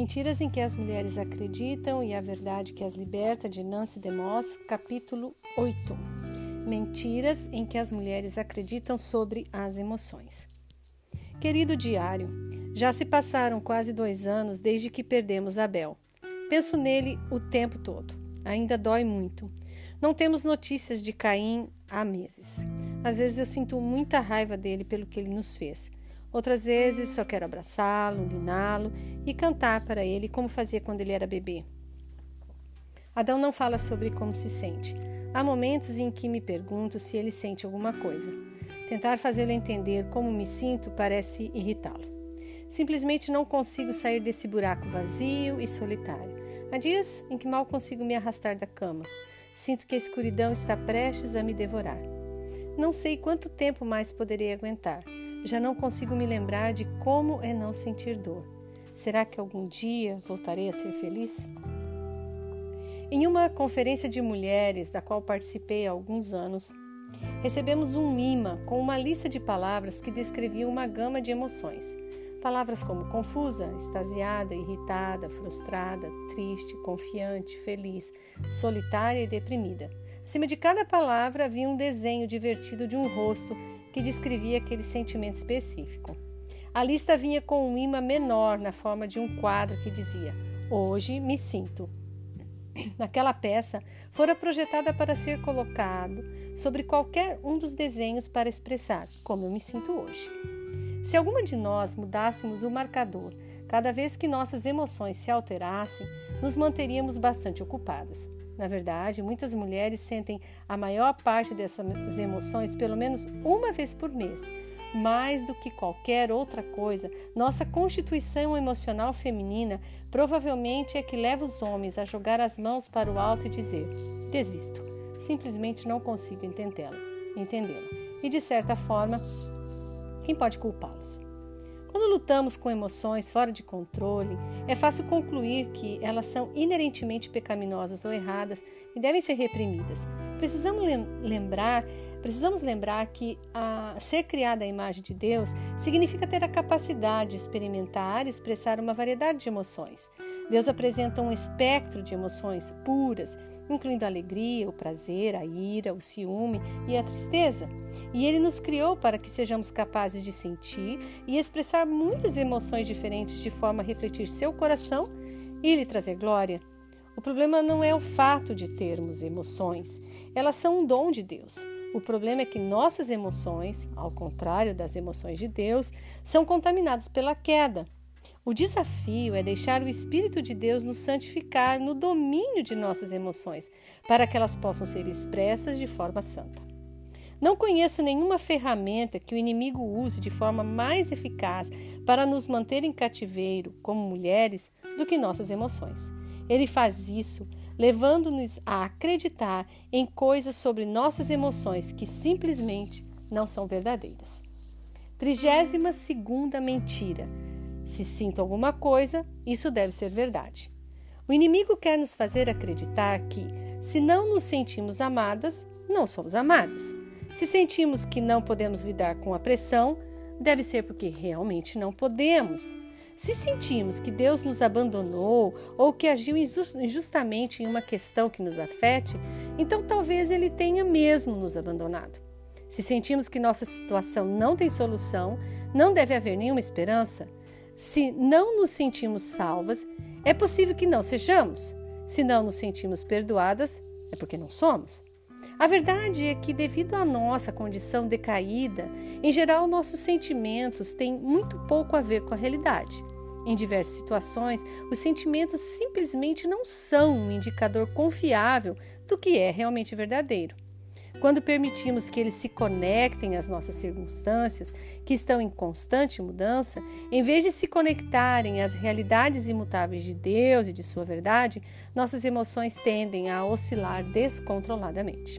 Mentiras em que as mulheres acreditam e a verdade que as liberta, de Nancy DeMoss, capítulo 8. Mentiras em que as mulheres acreditam sobre as emoções. Querido diário, já se passaram quase dois anos desde que perdemos Abel. Penso nele o tempo todo. Ainda dói muito. Não temos notícias de Caim há meses. Às vezes eu sinto muita raiva dele pelo que ele nos fez. Outras vezes só quero abraçá-lo, niná-lo e cantar para ele como fazia quando ele era bebê. Adão não fala sobre como se sente. Há momentos em que me pergunto se ele sente alguma coisa. Tentar fazê-lo entender como me sinto parece irritá-lo. Simplesmente não consigo sair desse buraco vazio e solitário. Há dias em que mal consigo me arrastar da cama. Sinto que a escuridão está prestes a me devorar. Não sei quanto tempo mais poderei aguentar. Já não consigo me lembrar de como é não sentir dor. Será que algum dia voltarei a ser feliz? Em uma conferência de mulheres, da qual participei há alguns anos, recebemos um imã com uma lista de palavras que descreviam uma gama de emoções. Palavras como confusa, extasiada, irritada, frustrada, triste, confiante, feliz, solitária e deprimida. Acima de cada palavra havia um desenho divertido de um rosto que descrevia aquele sentimento específico. A lista vinha com um imã menor na forma de um quadro que dizia: Hoje me sinto. Aquela peça fora projetada para ser colocado sobre qualquer um dos desenhos para expressar como eu me sinto hoje. Se alguma de nós mudássemos o marcador cada vez que nossas emoções se alterassem, nos manteríamos bastante ocupadas. Na verdade, muitas mulheres sentem a maior parte dessas emoções pelo menos uma vez por mês. Mais do que qualquer outra coisa, nossa constituição emocional feminina provavelmente é que leva os homens a jogar as mãos para o alto e dizer: desisto, simplesmente não consigo entendê-la, entendê-la. E de certa forma, quem pode culpá-los? Quando lutamos com emoções fora de controle, é fácil concluir que elas são inerentemente pecaminosas ou erradas e devem ser reprimidas. Precisamos lembrar, precisamos lembrar que ser criada à imagem de Deus significa ter a capacidade de experimentar e expressar uma variedade de emoções. Deus apresenta um espectro de emoções puras, incluindo a alegria, o prazer, a ira, o ciúme e a tristeza. E Ele nos criou para que sejamos capazes de sentir e expressar muitas emoções diferentes de forma a refletir seu coração e lhe trazer glória. O problema não é o fato de termos emoções, elas são um dom de Deus. O problema é que nossas emoções, ao contrário das emoções de Deus, são contaminadas pela queda. O desafio é deixar o Espírito de Deus nos santificar no domínio de nossas emoções, para que elas possam ser expressas de forma santa. Não conheço nenhuma ferramenta que o inimigo use de forma mais eficaz para nos manter em cativeiro, como mulheres, do que nossas emoções. Ele faz isso levando-nos a acreditar em coisas sobre nossas emoções que simplesmente não são verdadeiras. Trigésima segunda mentira se sinto alguma coisa, isso deve ser verdade. O inimigo quer nos fazer acreditar que, se não nos sentimos amadas, não somos amadas. Se sentimos que não podemos lidar com a pressão, deve ser porque realmente não podemos. Se sentimos que Deus nos abandonou ou que agiu injustamente em uma questão que nos afete, então talvez Ele tenha mesmo nos abandonado. Se sentimos que nossa situação não tem solução, não deve haver nenhuma esperança, se não nos sentimos salvas, é possível que não sejamos. Se não nos sentimos perdoadas, é porque não somos. A verdade é que, devido à nossa condição decaída, em geral nossos sentimentos têm muito pouco a ver com a realidade. Em diversas situações, os sentimentos simplesmente não são um indicador confiável do que é realmente verdadeiro. Quando permitimos que eles se conectem às nossas circunstâncias, que estão em constante mudança, em vez de se conectarem às realidades imutáveis de Deus e de Sua verdade, nossas emoções tendem a oscilar descontroladamente.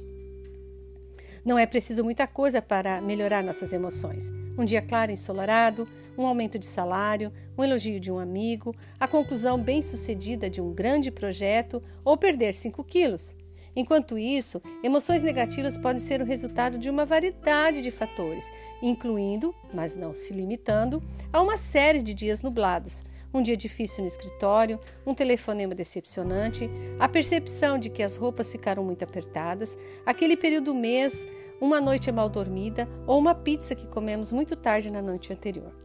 Não é preciso muita coisa para melhorar nossas emoções. Um dia claro e ensolarado, um aumento de salário, um elogio de um amigo, a conclusão bem-sucedida de um grande projeto ou perder 5 quilos. Enquanto isso, emoções negativas podem ser o resultado de uma variedade de fatores, incluindo, mas não se limitando, a uma série de dias nublados, um dia difícil no escritório, um telefonema decepcionante, a percepção de que as roupas ficaram muito apertadas, aquele período do mês, uma noite mal dormida ou uma pizza que comemos muito tarde na noite anterior.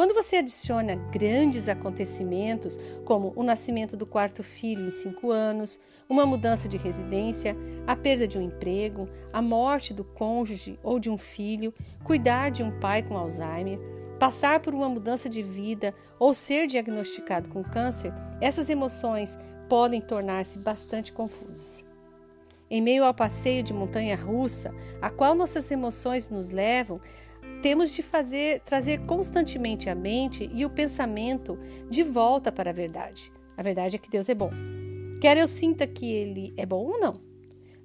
Quando você adiciona grandes acontecimentos, como o nascimento do quarto filho em cinco anos, uma mudança de residência, a perda de um emprego, a morte do cônjuge ou de um filho, cuidar de um pai com Alzheimer, passar por uma mudança de vida ou ser diagnosticado com câncer, essas emoções podem tornar-se bastante confusas. Em meio ao passeio de montanha russa, a qual nossas emoções nos levam, temos de fazer trazer constantemente a mente e o pensamento de volta para a verdade. A verdade é que Deus é bom. Quer eu sinta que ele é bom ou não.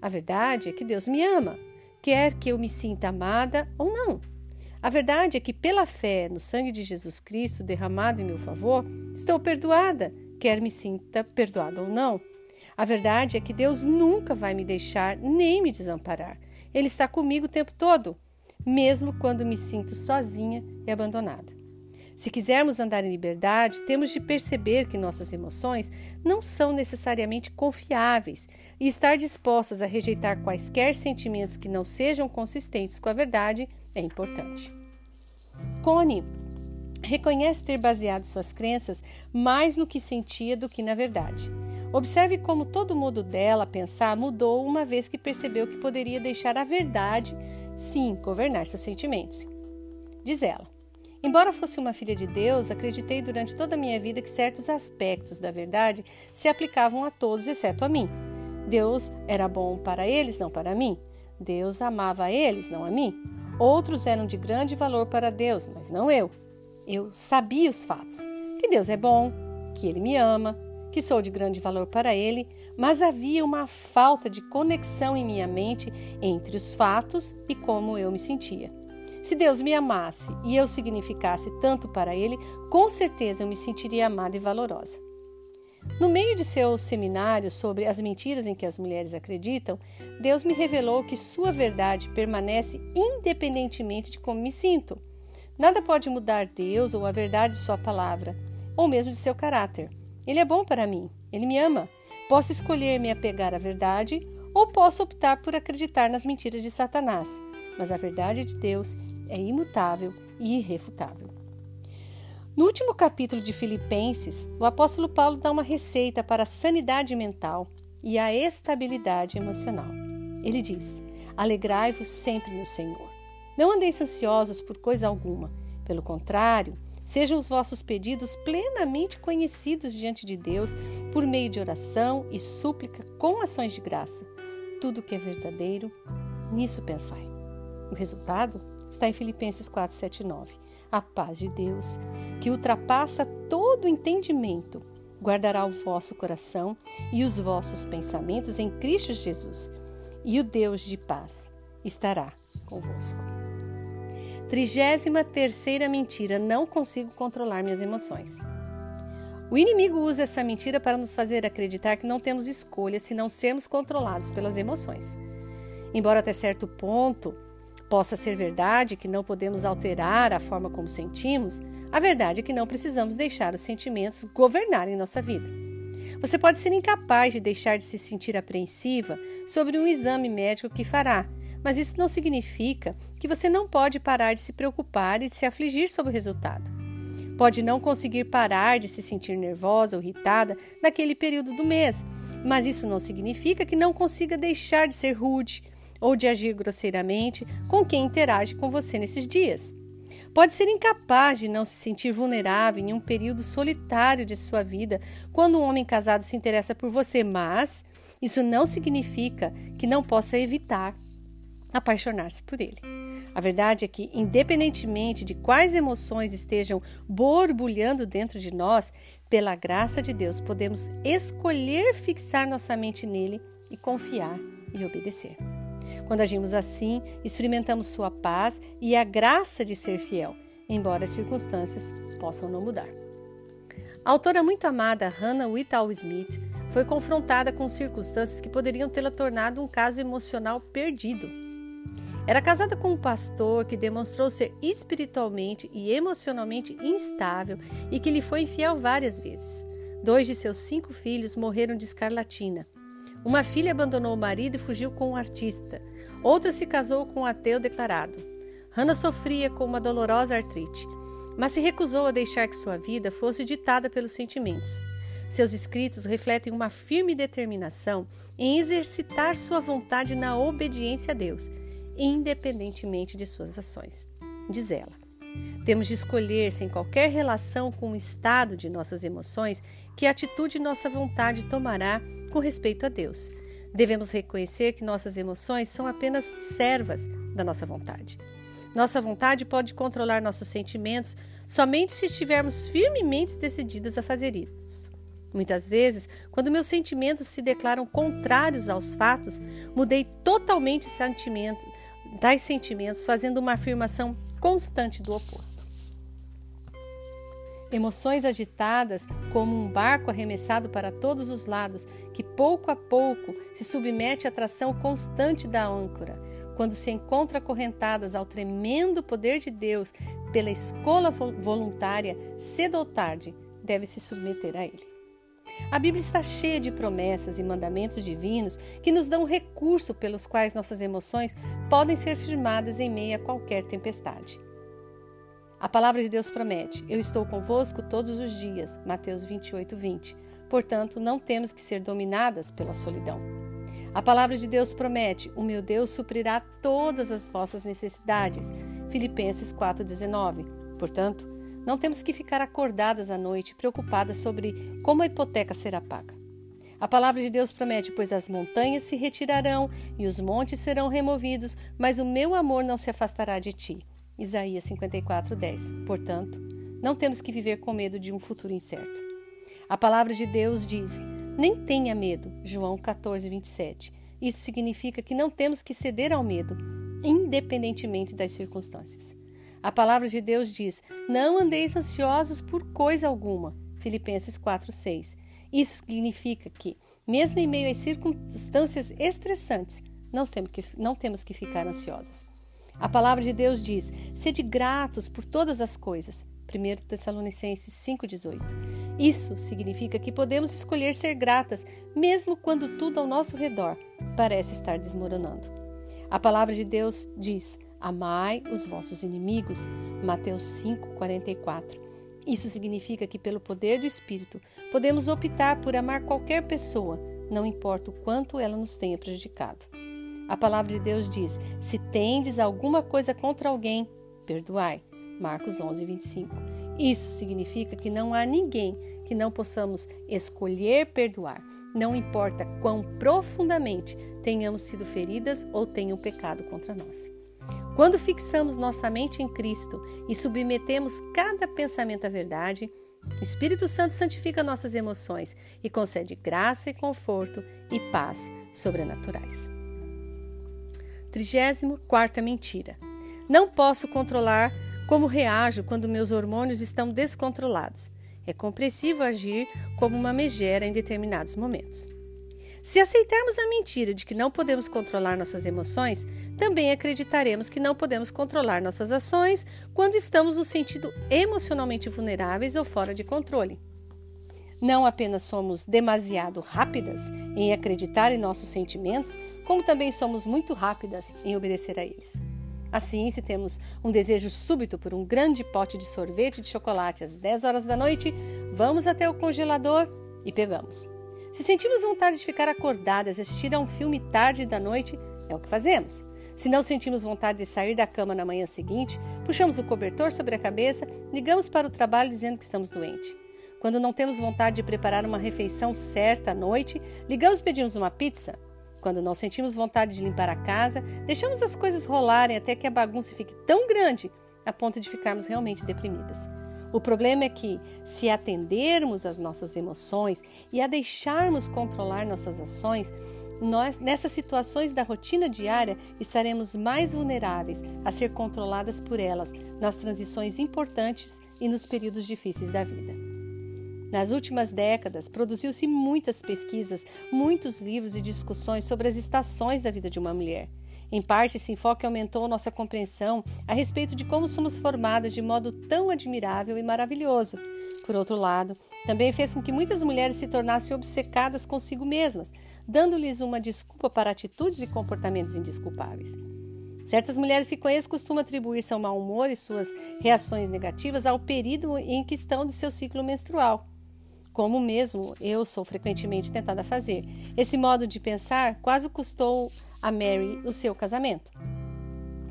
A verdade é que Deus me ama. Quer que eu me sinta amada ou não. A verdade é que pela fé no sangue de Jesus Cristo derramado em meu favor, estou perdoada, quer me sinta perdoada ou não. A verdade é que Deus nunca vai me deixar nem me desamparar. Ele está comigo o tempo todo mesmo quando me sinto sozinha e abandonada. Se quisermos andar em liberdade, temos de perceber que nossas emoções não são necessariamente confiáveis e estar dispostas a rejeitar quaisquer sentimentos que não sejam consistentes com a verdade é importante. Connie reconhece ter baseado suas crenças mais no que sentia do que na verdade. Observe como todo o modo dela pensar mudou uma vez que percebeu que poderia deixar a verdade Sim, governar seus sentimentos. Diz ela: Embora fosse uma filha de Deus, acreditei durante toda a minha vida que certos aspectos da verdade se aplicavam a todos, exceto a mim. Deus era bom para eles, não para mim. Deus amava a eles, não a mim. Outros eram de grande valor para Deus, mas não eu. Eu sabia os fatos: que Deus é bom, que Ele me ama, que sou de grande valor para Ele, mas havia uma falta de conexão em minha mente entre os fatos e como eu me sentia. Se Deus me amasse e eu significasse tanto para Ele, com certeza eu me sentiria amada e valorosa. No meio de seu seminário sobre as mentiras em que as mulheres acreditam, Deus me revelou que sua verdade permanece independentemente de como me sinto. Nada pode mudar Deus ou a verdade de Sua palavra, ou mesmo de seu caráter. Ele é bom para mim, ele me ama, Posso escolher me apegar à verdade ou posso optar por acreditar nas mentiras de Satanás, mas a verdade de Deus é imutável e irrefutável. No último capítulo de Filipenses, o apóstolo Paulo dá uma receita para a sanidade mental e a estabilidade emocional. Ele diz: Alegrai-vos sempre no Senhor. Não andeis ansiosos por coisa alguma. Pelo contrário, Sejam os vossos pedidos plenamente conhecidos diante de Deus por meio de oração e súplica com ações de graça. Tudo que é verdadeiro, nisso pensai. O resultado está em Filipenses 4, 7 e 9. A paz de Deus, que ultrapassa todo entendimento, guardará o vosso coração e os vossos pensamentos em Cristo Jesus. E o Deus de paz estará convosco. Trigésima terceira mentira: não consigo controlar minhas emoções. O inimigo usa essa mentira para nos fazer acreditar que não temos escolha se não sermos controlados pelas emoções. Embora até certo ponto possa ser verdade que não podemos alterar a forma como sentimos, a verdade é que não precisamos deixar os sentimentos governarem nossa vida. Você pode ser incapaz de deixar de se sentir apreensiva sobre um exame médico que fará, mas isso não significa que você não pode parar de se preocupar e de se afligir sobre o resultado. Pode não conseguir parar de se sentir nervosa ou irritada naquele período do mês, mas isso não significa que não consiga deixar de ser rude ou de agir grosseiramente com quem interage com você nesses dias. Pode ser incapaz de não se sentir vulnerável em um período solitário de sua vida quando um homem casado se interessa por você, mas isso não significa que não possa evitar apaixonar-se por ele. A verdade é que, independentemente de quais emoções estejam borbulhando dentro de nós, pela graça de Deus podemos escolher fixar nossa mente nele e confiar e obedecer. Quando agimos assim, experimentamos sua paz e a graça de ser fiel, embora as circunstâncias possam não mudar. A autora muito amada Hannah Whitall Smith foi confrontada com circunstâncias que poderiam tê-la tornado um caso emocional perdido Era casada com um pastor que demonstrou ser espiritualmente e emocionalmente instável e que lhe foi infiel várias vezes. Dois de seus cinco filhos morreram de escarlatina. Uma filha abandonou o marido e fugiu com um artista. Outra se casou com um ateu declarado. Hannah sofria com uma dolorosa artrite, mas se recusou a deixar que sua vida fosse ditada pelos sentimentos. Seus escritos refletem uma firme determinação em exercitar sua vontade na obediência a Deus, independentemente de suas ações. Diz ela: Temos de escolher, sem qualquer relação com o estado de nossas emoções, que atitude nossa vontade tomará com respeito a Deus. Devemos reconhecer que nossas emoções são apenas servas da nossa vontade. Nossa vontade pode controlar nossos sentimentos somente se estivermos firmemente decididas a fazer isso. Muitas vezes, quando meus sentimentos se declaram contrários aos fatos, mudei totalmente tais sentimentos, fazendo uma afirmação constante do oposto. Emoções agitadas, como um barco arremessado para todos os lados, que pouco a pouco se submete à tração constante da âncora, quando se encontra acorrentadas ao tremendo poder de Deus pela escola voluntária, cedo ou tarde, deve se submeter a ele. A Bíblia está cheia de promessas e mandamentos divinos que nos dão recurso pelos quais nossas emoções podem ser firmadas em meio a qualquer tempestade. A palavra de Deus promete: Eu estou convosco todos os dias. Mateus 28, 20. Portanto, não temos que ser dominadas pela solidão. A palavra de Deus promete: O meu Deus suprirá todas as vossas necessidades. Filipenses 4,19. Portanto, não temos que ficar acordadas à noite, preocupadas sobre como a hipoteca será paga. A palavra de Deus promete: Pois as montanhas se retirarão e os montes serão removidos, mas o meu amor não se afastará de ti. Isaías 54, 10. Portanto, não temos que viver com medo de um futuro incerto. A palavra de Deus diz: Nem tenha medo. João 14, 27. Isso significa que não temos que ceder ao medo, independentemente das circunstâncias. A palavra de Deus diz: Não andeis ansiosos por coisa alguma. Filipenses 4:6. Isso significa que, mesmo em meio às circunstâncias estressantes, não temos que, não temos que ficar ansiosas. A palavra de Deus diz: Sede gratos por todas as coisas. 1 Tessalonicenses 5,18. Isso significa que podemos escolher ser gratas, mesmo quando tudo ao nosso redor parece estar desmoronando. A palavra de Deus diz: Amai os vossos inimigos. Mateus 5, 44. Isso significa que, pelo poder do Espírito, podemos optar por amar qualquer pessoa, não importa o quanto ela nos tenha prejudicado. A palavra de Deus diz: Se tendes alguma coisa contra alguém, perdoai. Marcos 11, 25. Isso significa que não há ninguém que não possamos escolher perdoar, não importa quão profundamente tenhamos sido feridas ou tenham pecado contra nós. Quando fixamos nossa mente em Cristo e submetemos cada pensamento à verdade, o Espírito Santo santifica nossas emoções e concede graça e conforto e paz sobrenaturais. 34 mentira. Não posso controlar como reajo quando meus hormônios estão descontrolados. É compreensível agir como uma megera em determinados momentos. Se aceitarmos a mentira de que não podemos controlar nossas emoções, também acreditaremos que não podemos controlar nossas ações quando estamos no sentido emocionalmente vulneráveis ou fora de controle. Não apenas somos demasiado rápidas em acreditar em nossos sentimentos, como também somos muito rápidas em obedecer a eles. Assim, se temos um desejo súbito por um grande pote de sorvete de chocolate às 10 horas da noite, vamos até o congelador e pegamos. Se sentimos vontade de ficar acordadas, assistir a um filme tarde da noite, é o que fazemos. Se não sentimos vontade de sair da cama na manhã seguinte, puxamos o cobertor sobre a cabeça, ligamos para o trabalho dizendo que estamos doentes. Quando não temos vontade de preparar uma refeição certa à noite, ligamos e pedimos uma pizza. Quando não sentimos vontade de limpar a casa, deixamos as coisas rolarem até que a bagunça fique tão grande a ponto de ficarmos realmente deprimidas. O problema é que, se atendermos às nossas emoções e a deixarmos controlar nossas ações, nós, nessas situações da rotina diária, estaremos mais vulneráveis a ser controladas por elas nas transições importantes e nos períodos difíceis da vida. Nas últimas décadas, produziu-se muitas pesquisas, muitos livros e discussões sobre as estações da vida de uma mulher. Em parte, esse enfoque aumentou nossa compreensão a respeito de como somos formadas de modo tão admirável e maravilhoso. Por outro lado, também fez com que muitas mulheres se tornassem obcecadas consigo mesmas, dando-lhes uma desculpa para atitudes e comportamentos indesculpáveis. Certas mulheres que conheço costumam atribuir seu mau humor e suas reações negativas ao período em que estão de seu ciclo menstrual como mesmo eu sou frequentemente tentada a fazer. Esse modo de pensar quase custou a Mary o seu casamento.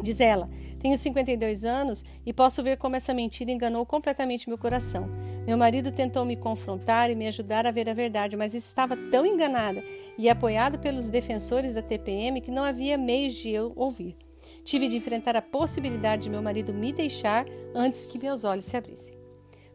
Diz ela: Tenho 52 anos e posso ver como essa mentira enganou completamente meu coração. Meu marido tentou me confrontar e me ajudar a ver a verdade, mas estava tão enganada e apoiado pelos defensores da TPM que não havia meios de eu ouvir. Tive de enfrentar a possibilidade de meu marido me deixar antes que meus olhos se abrissem.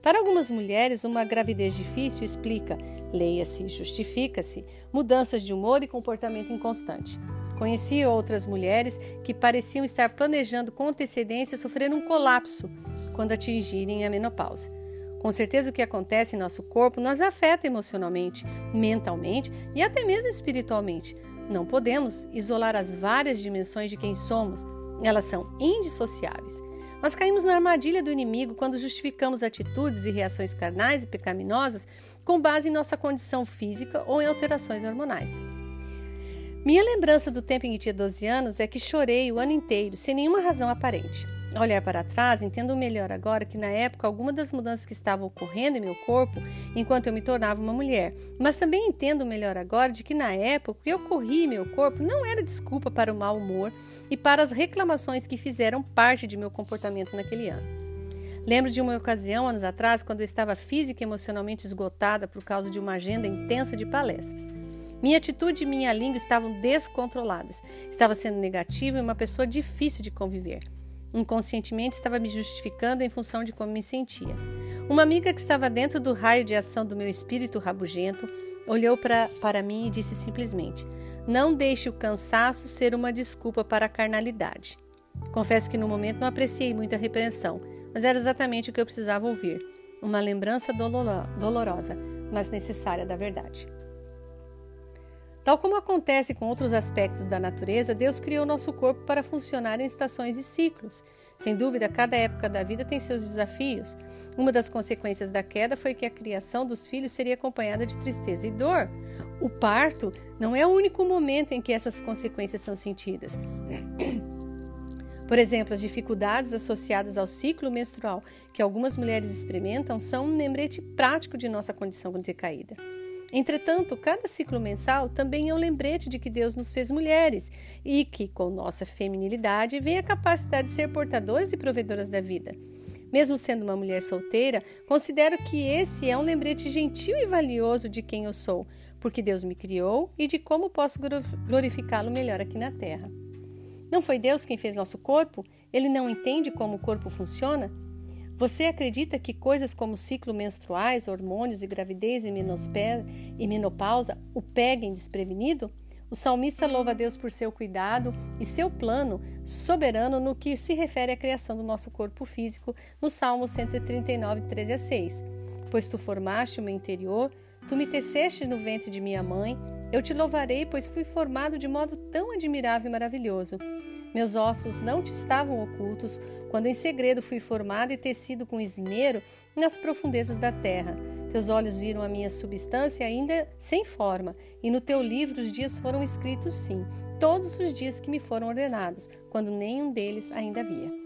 Para algumas mulheres, uma gravidez difícil explica, leia-se, justifica-se, mudanças de humor e comportamento inconstante. Conheci outras mulheres que pareciam estar planejando com antecedência sofrer um colapso quando atingirem a menopausa. Com certeza, o que acontece em nosso corpo nos afeta emocionalmente, mentalmente e até mesmo espiritualmente. Não podemos isolar as várias dimensões de quem somos, elas são indissociáveis. Nós caímos na armadilha do inimigo quando justificamos atitudes e reações carnais e pecaminosas com base em nossa condição física ou em alterações hormonais. Minha lembrança do tempo em que tinha 12 anos é que chorei o ano inteiro, sem nenhuma razão aparente. Olhar para trás, entendo melhor agora que na época algumas das mudanças que estavam ocorrendo em meu corpo enquanto eu me tornava uma mulher, mas também entendo melhor agora de que na época o que ocorria em meu corpo não era desculpa para o mau humor e para as reclamações que fizeram parte de meu comportamento naquele ano. Lembro de uma ocasião, anos atrás, quando eu estava física e emocionalmente esgotada por causa de uma agenda intensa de palestras. Minha atitude e minha língua estavam descontroladas. Estava sendo negativa e uma pessoa difícil de conviver. Inconscientemente estava me justificando em função de como me sentia. Uma amiga que estava dentro do raio de ação do meu espírito rabugento olhou pra, para mim e disse simplesmente: Não deixe o cansaço ser uma desculpa para a carnalidade. Confesso que no momento não apreciei muito a repreensão, mas era exatamente o que eu precisava ouvir. Uma lembrança dolorosa, mas necessária da verdade. Tal como acontece com outros aspectos da natureza, Deus criou nosso corpo para funcionar em estações e ciclos. Sem dúvida, cada época da vida tem seus desafios. Uma das consequências da queda foi que a criação dos filhos seria acompanhada de tristeza e dor. O parto não é o único momento em que essas consequências são sentidas. Por exemplo, as dificuldades associadas ao ciclo menstrual que algumas mulheres experimentam são um lembrete prático de nossa condição decaída. Entretanto, cada ciclo mensal também é um lembrete de que Deus nos fez mulheres e que, com nossa feminilidade, vem a capacidade de ser portadoras e provedoras da vida. Mesmo sendo uma mulher solteira, considero que esse é um lembrete gentil e valioso de quem eu sou, porque Deus me criou e de como posso glorificá-lo melhor aqui na terra. Não foi Deus quem fez nosso corpo? Ele não entende como o corpo funciona? Você acredita que coisas como ciclo menstruais, hormônios e gravidez e, menopausa o peguem desprevenido? O salmista louva a Deus por seu cuidado e seu plano soberano no que se refere à criação do nosso corpo físico, no Salmo 139, 13 a 6. Pois tu formaste o meu interior, tu me teceste no ventre de minha mãe, eu te louvarei, pois fui formado de modo tão admirável e maravilhoso. Meus ossos não te estavam ocultos, quando em segredo fui formado e tecido com esmero nas profundezas da terra. Teus olhos viram a minha substância ainda sem forma, e no teu livro os dias foram escritos sim, todos os dias que me foram ordenados, quando nenhum deles ainda havia.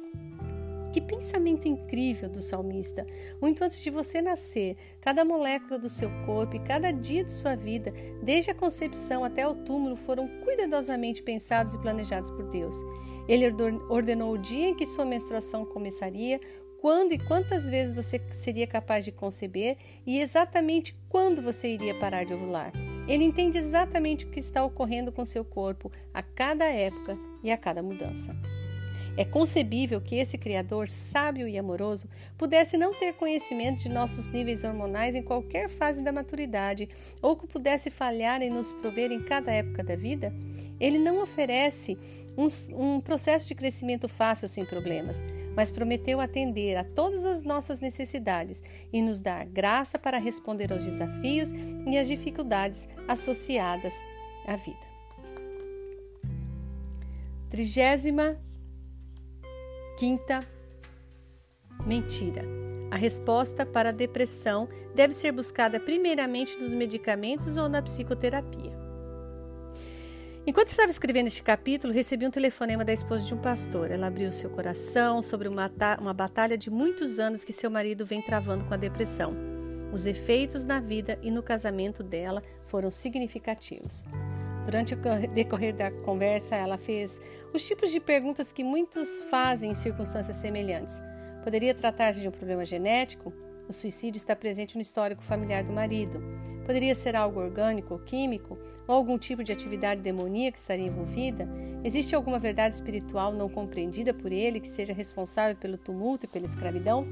Que pensamento incrível do salmista! Muito antes de você nascer, cada molécula do seu corpo e cada dia de sua vida, desde a concepção até o túmulo, foram cuidadosamente pensados e planejados por Deus. Ele ordenou o dia em que sua menstruação começaria, quando e quantas vezes você seria capaz de conceber e exatamente quando você iria parar de ovular. Ele entende exatamente o que está ocorrendo com seu corpo a cada época e a cada mudança. É concebível que esse Criador sábio e amoroso pudesse não ter conhecimento de nossos níveis hormonais em qualquer fase da maturidade, ou que pudesse falhar em nos prover em cada época da vida? Ele não oferece um, um processo de crescimento fácil sem problemas, mas prometeu atender a todas as nossas necessidades e nos dar graça para responder aos desafios e às dificuldades associadas à vida. Trigésima quinta mentira. A resposta para a depressão deve ser buscada primeiramente nos medicamentos ou na psicoterapia. Enquanto estava escrevendo este capítulo, recebi um telefonema da esposa de um pastor. Ela abriu seu coração sobre uma, uma batalha de muitos anos que seu marido vem travando com a depressão. Os efeitos na vida e no casamento dela foram significativos. Durante o decorrer da conversa, ela fez os tipos de perguntas que muitos fazem em circunstâncias semelhantes. Poderia tratar-se de um problema genético? O suicídio está presente no histórico familiar do marido. Poderia ser algo orgânico ou químico? Ou algum tipo de atividade demoníaca estaria envolvida? Existe alguma verdade espiritual não compreendida por ele que seja responsável pelo tumulto e pela escravidão?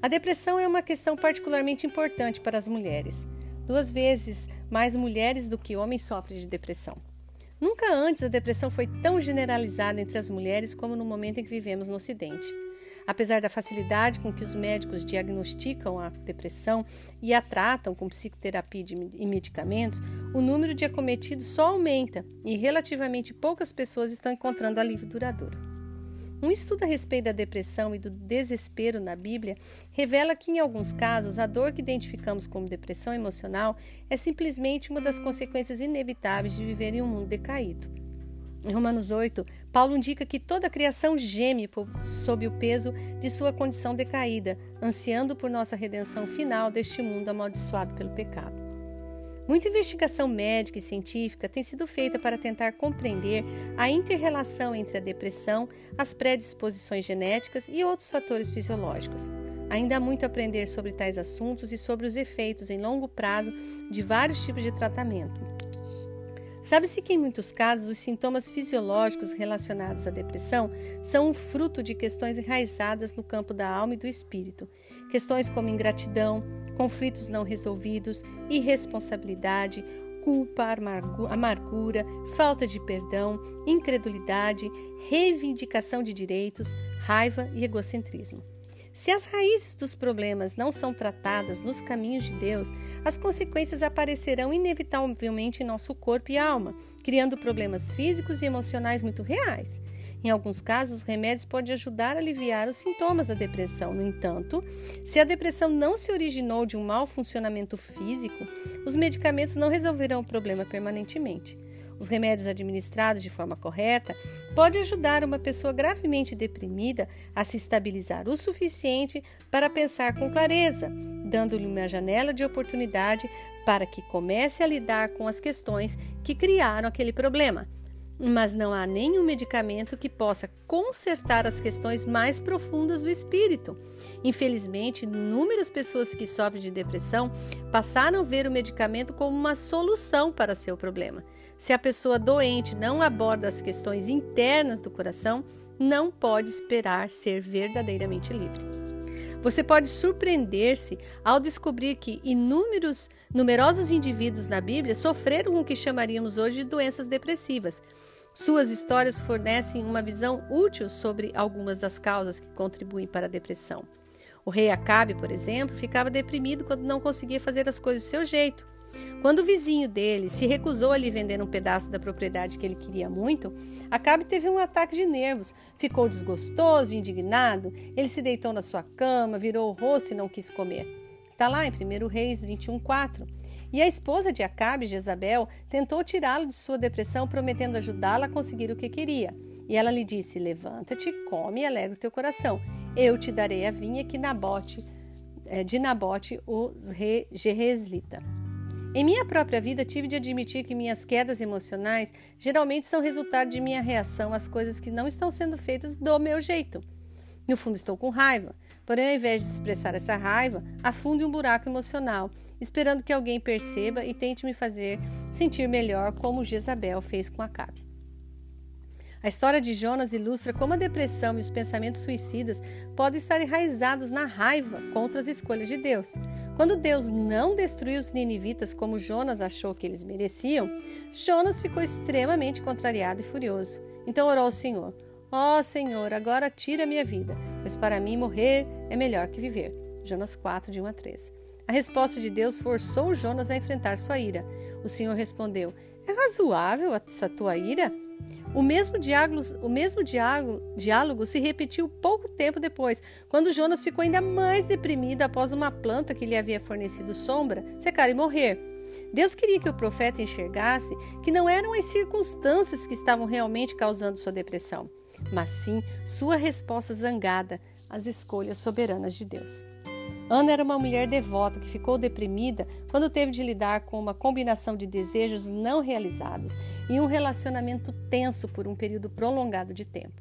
A depressão é uma questão particularmente importante para as mulheres. Duas vezes mais mulheres do que homens sofrem de depressão. Nunca antes a depressão foi tão generalizada entre as mulheres como no momento em que vivemos no Ocidente. Apesar da facilidade com que os médicos diagnosticam a depressão e a tratam com psicoterapia e medicamentos, o número de acometidos só aumenta e relativamente poucas pessoas estão encontrando alívio duradouro. Um estudo a respeito da depressão e do desespero na Bíblia revela que, em alguns casos, a dor que identificamos como depressão emocional é simplesmente uma das consequências inevitáveis de viver em um mundo decaído. Em Romanos 8, Paulo indica que toda a criação geme sob o peso de sua condição decaída, ansiando por nossa redenção final deste mundo amaldiçoado pelo pecado. Muita investigação médica e científica tem sido feita para tentar compreender a interrelação entre a depressão, as predisposições genéticas e outros fatores fisiológicos. Ainda há muito a aprender sobre tais assuntos e sobre os efeitos em longo prazo de vários tipos de tratamento. Sabe-se que, em muitos casos, os sintomas fisiológicos relacionados à depressão são um fruto de questões enraizadas no campo da alma e do espírito. Questões como ingratidão, conflitos não resolvidos, irresponsabilidade, culpa, amargura, falta de perdão, incredulidade, reivindicação de direitos, raiva e egocentrismo. Se as raízes dos problemas não são tratadas nos caminhos de Deus, as consequências aparecerão inevitavelmente em nosso corpo e alma, criando problemas físicos e emocionais muito reais. Em alguns casos, os remédios podem ajudar a aliviar os sintomas da depressão. No entanto, se a depressão não se originou de um mau funcionamento físico, os medicamentos não resolverão o problema permanentemente. Os remédios administrados de forma correta podem ajudar uma pessoa gravemente deprimida a se estabilizar o suficiente para pensar com clareza, dando-lhe uma janela de oportunidade para que comece a lidar com as questões que criaram aquele problema mas não há nenhum medicamento que possa consertar as questões mais profundas do espírito. Infelizmente, inúmeras pessoas que sofrem de depressão passaram a ver o medicamento como uma solução para seu problema. Se a pessoa doente não aborda as questões internas do coração, não pode esperar ser verdadeiramente livre. Você pode surpreender-se ao descobrir que inúmeros, numerosos indivíduos na Bíblia sofreram o que chamaríamos hoje de doenças depressivas. Suas histórias fornecem uma visão útil sobre algumas das causas que contribuem para a depressão. O rei Acabe, por exemplo, ficava deprimido quando não conseguia fazer as coisas do seu jeito. Quando o vizinho dele se recusou a lhe vender um pedaço da propriedade que ele queria muito, Acabe teve um ataque de nervos. Ficou desgostoso, indignado. Ele se deitou na sua cama, virou o rosto e não quis comer. Está lá em 1 Reis 21:4. E a esposa de Acabe, Jezabel, tentou tirá-lo de sua depressão, prometendo ajudá-la a conseguir o que queria. E ela lhe disse: Levanta-te, come e alegra o teu coração. Eu te darei a vinha que Nabote, eh, de Nabote, o Jereslita. Em minha própria vida, tive de admitir que minhas quedas emocionais geralmente são resultado de minha reação às coisas que não estão sendo feitas do meu jeito. No fundo, estou com raiva, porém, ao invés de expressar essa raiva, afundo em um buraco emocional, esperando que alguém perceba e tente me fazer sentir melhor, como Jezabel fez com Acabe. A história de Jonas ilustra como a depressão e os pensamentos suicidas podem estar enraizados na raiva contra as escolhas de Deus. Quando Deus não destruiu os ninivitas como Jonas achou que eles mereciam, Jonas ficou extremamente contrariado e furioso. Então orou ao Senhor: Ó oh, Senhor, agora tira minha vida, pois para mim morrer é melhor que viver. Jonas 4, de 1 a 13. A resposta de Deus forçou Jonas a enfrentar sua ira. O Senhor respondeu: É razoável essa tua ira? O mesmo diálogo, o mesmo diálogo, diálogo se repetiu pouco tempo depois, quando Jonas ficou ainda mais deprimido após uma planta que lhe havia fornecido sombra secar e morrer. Deus queria que o profeta enxergasse que não eram as circunstâncias que estavam realmente causando sua depressão, mas sim sua resposta zangada às escolhas soberanas de Deus. Ana era uma mulher devota que ficou deprimida quando teve de lidar com uma combinação de desejos não realizados e um relacionamento tenso por um período prolongado de tempo.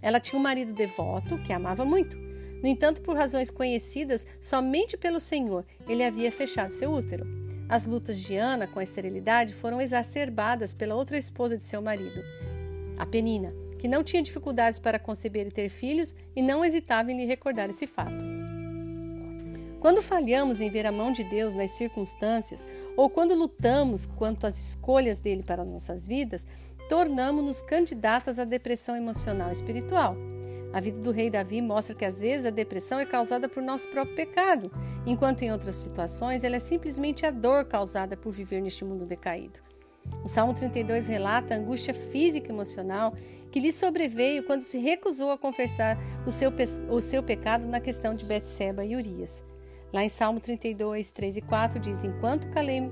Ela tinha um marido devoto que amava muito. No entanto, por razões conhecidas somente pelo Senhor, ele havia fechado seu útero. As lutas de Ana com a esterilidade foram exacerbadas pela outra esposa de seu marido, a Penina, que não tinha dificuldades para conceber e ter filhos e não hesitava em lhe recordar esse fato. Quando falhamos em ver a mão de Deus nas circunstâncias, ou quando lutamos quanto às escolhas dele para nossas vidas, tornamos-nos candidatas à depressão emocional e espiritual. A vida do rei Davi mostra que às vezes a depressão é causada por nosso próprio pecado, enquanto em outras situações ela é simplesmente a dor causada por viver neste mundo decaído. O Salmo 32 relata a angústia física e emocional que lhe sobreveio quando se recusou a confessar o seu, o seu pecado na questão de Betseba e Urias. Lá em Salmo 32, 3 e 4 diz: Enquanto calei,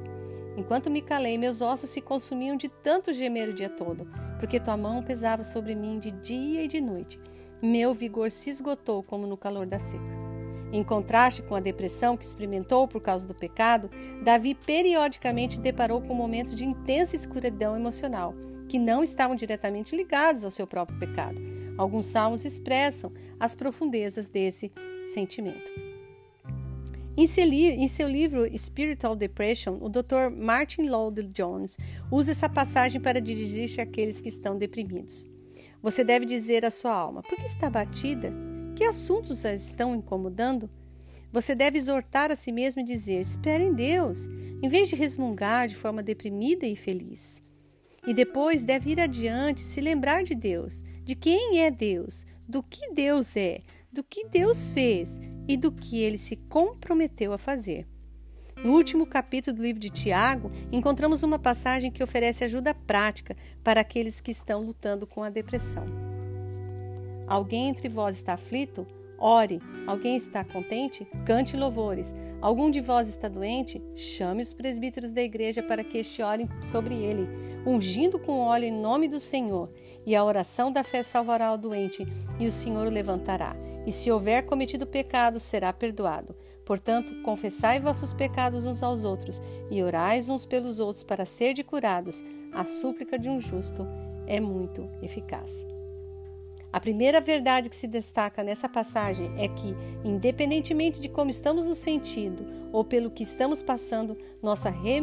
enquanto me calei, meus ossos se consumiam de tanto gemer o dia todo, porque tua mão pesava sobre mim de dia e de noite. Meu vigor se esgotou como no calor da seca. Em contraste com a depressão que experimentou por causa do pecado, Davi periodicamente deparou com momentos de intensa escuridão emocional, que não estavam diretamente ligados ao seu próprio pecado. Alguns salmos expressam as profundezas desse sentimento. Em seu, livro Spiritual Depression, o Dr. Martin Lloyd Jones usa essa passagem para dirigir-se àqueles que estão deprimidos. Você deve dizer à sua alma: por que está batida? Que assuntos a estão incomodando? Você deve exortar a si mesmo e dizer: espere em Deus, em vez de resmungar de forma deprimida e feliz. E depois deve ir adiante, se lembrar de Deus, de quem é Deus, do que Deus é, do que Deus fez e do que ele se comprometeu a fazer. No último capítulo do livro de Tiago, encontramos uma passagem que oferece ajuda prática para aqueles que estão lutando com a depressão. Alguém entre vós está aflito? Ore. Alguém está contente? Cante louvores. Algum de vós está doente? Chame os presbíteros da igreja para que este orem sobre ele, ungindo com óleo em nome do Senhor. E a oração da fé salvará o doente, e o Senhor o levantará e se houver cometido pecado, será perdoado. Portanto, confessai vossos pecados uns aos outros e orais uns pelos outros para serdes curados. A súplica de um justo é muito eficaz. A primeira verdade que se destaca nessa passagem é que, independentemente de como estamos nos sentindo ou pelo que estamos passando, nossa re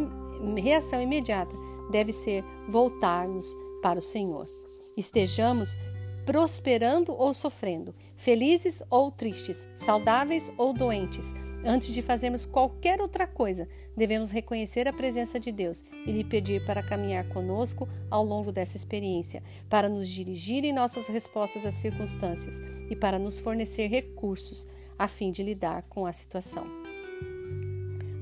reação imediata deve ser voltarmos para o Senhor. Estejamos prosperando ou sofrendo, felizes ou tristes, saudáveis ou doentes. Antes de fazermos qualquer outra coisa, devemos reconhecer a presença de Deus e lhe pedir para caminhar conosco ao longo dessa experiência, para nos dirigir em nossas respostas às circunstâncias e para nos fornecer recursos a fim de lidar com a situação.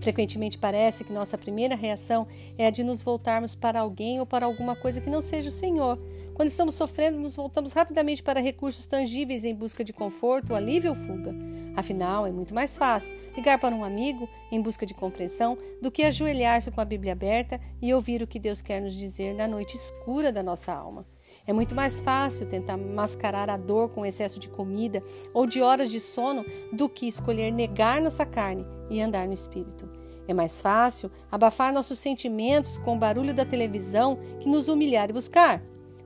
Frequentemente parece que nossa primeira reação é a de nos voltarmos para alguém ou para alguma coisa que não seja o Senhor, quando estamos sofrendo, nos voltamos rapidamente para recursos tangíveis em busca de conforto, alívio ou fuga. Afinal, é muito mais fácil ligar para um amigo em busca de compreensão do que ajoelhar-se com a Bíblia aberta e ouvir o que Deus quer nos dizer na noite escura da nossa alma. É muito mais fácil tentar mascarar a dor com excesso de comida ou de horas de sono do que escolher negar nossa carne e andar no espírito. É mais fácil abafar nossos sentimentos com o barulho da televisão que nos humilhar e buscar.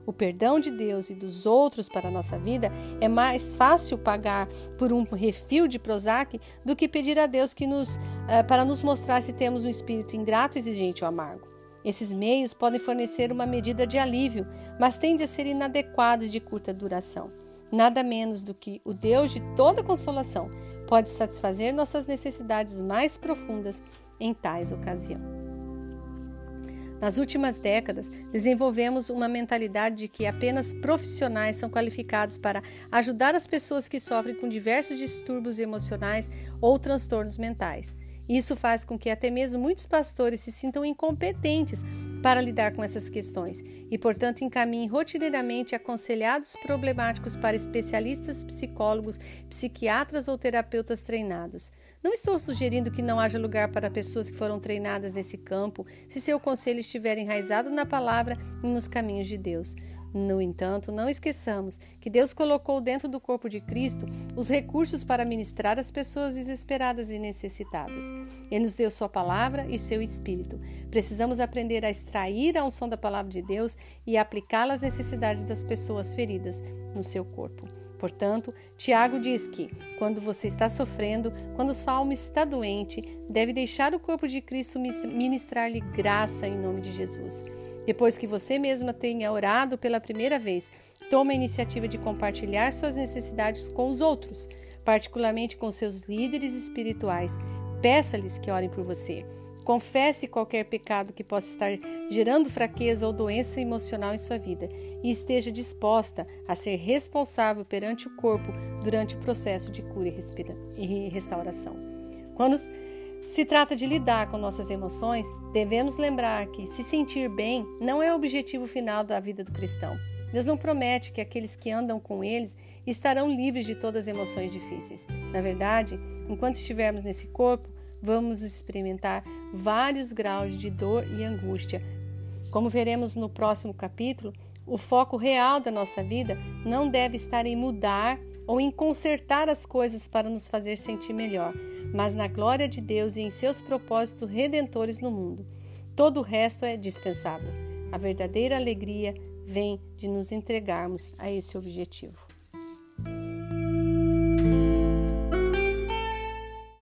O perdão de Deus e dos outros para a nossa vida é mais fácil pagar por um refil de Prozac do que pedir a Deus que nos, uh, para nos mostrar se temos um espírito ingrato, exigente ou amargo. Esses meios podem fornecer uma medida de alívio, mas tendem a ser inadequados de curta duração. Nada menos do que o Deus de toda consolação pode satisfazer nossas necessidades mais profundas em tais ocasiões. Nas últimas décadas, desenvolvemos uma mentalidade de que apenas profissionais são qualificados para ajudar as pessoas que sofrem com diversos distúrbios emocionais ou transtornos mentais. Isso faz com que até mesmo muitos pastores se sintam incompetentes para lidar com essas questões e, portanto, encaminhe rotineiramente aconselhados problemáticos para especialistas psicólogos, psiquiatras ou terapeutas treinados. Não estou sugerindo que não haja lugar para pessoas que foram treinadas nesse campo, se seu conselho estiver enraizado na palavra e nos caminhos de Deus. No entanto, não esqueçamos que Deus colocou dentro do corpo de Cristo os recursos para ministrar as pessoas desesperadas e necessitadas. Ele nos deu Sua palavra e seu Espírito. Precisamos aprender a extrair a unção da palavra de Deus e aplicá-la às necessidades das pessoas feridas no seu corpo. Portanto, Tiago diz que, quando você está sofrendo, quando sua alma está doente, deve deixar o corpo de Cristo ministrar-lhe graça em nome de Jesus. Depois que você mesma tenha orado pela primeira vez, tome a iniciativa de compartilhar suas necessidades com os outros, particularmente com seus líderes espirituais. Peça-lhes que orem por você. Confesse qualquer pecado que possa estar gerando fraqueza ou doença emocional em sua vida e esteja disposta a ser responsável perante o corpo durante o processo de cura e restauração. Quando se trata de lidar com nossas emoções, devemos lembrar que se sentir bem não é o objetivo final da vida do cristão. Deus não promete que aqueles que andam com eles estarão livres de todas as emoções difíceis. Na verdade, enquanto estivermos nesse corpo, vamos experimentar vários graus de dor e angústia. Como veremos no próximo capítulo, o foco real da nossa vida não deve estar em mudar ou em consertar as coisas para nos fazer sentir melhor, mas na glória de Deus e em seus propósitos redentores no mundo. Todo o resto é dispensável. A verdadeira alegria vem de nos entregarmos a esse objetivo.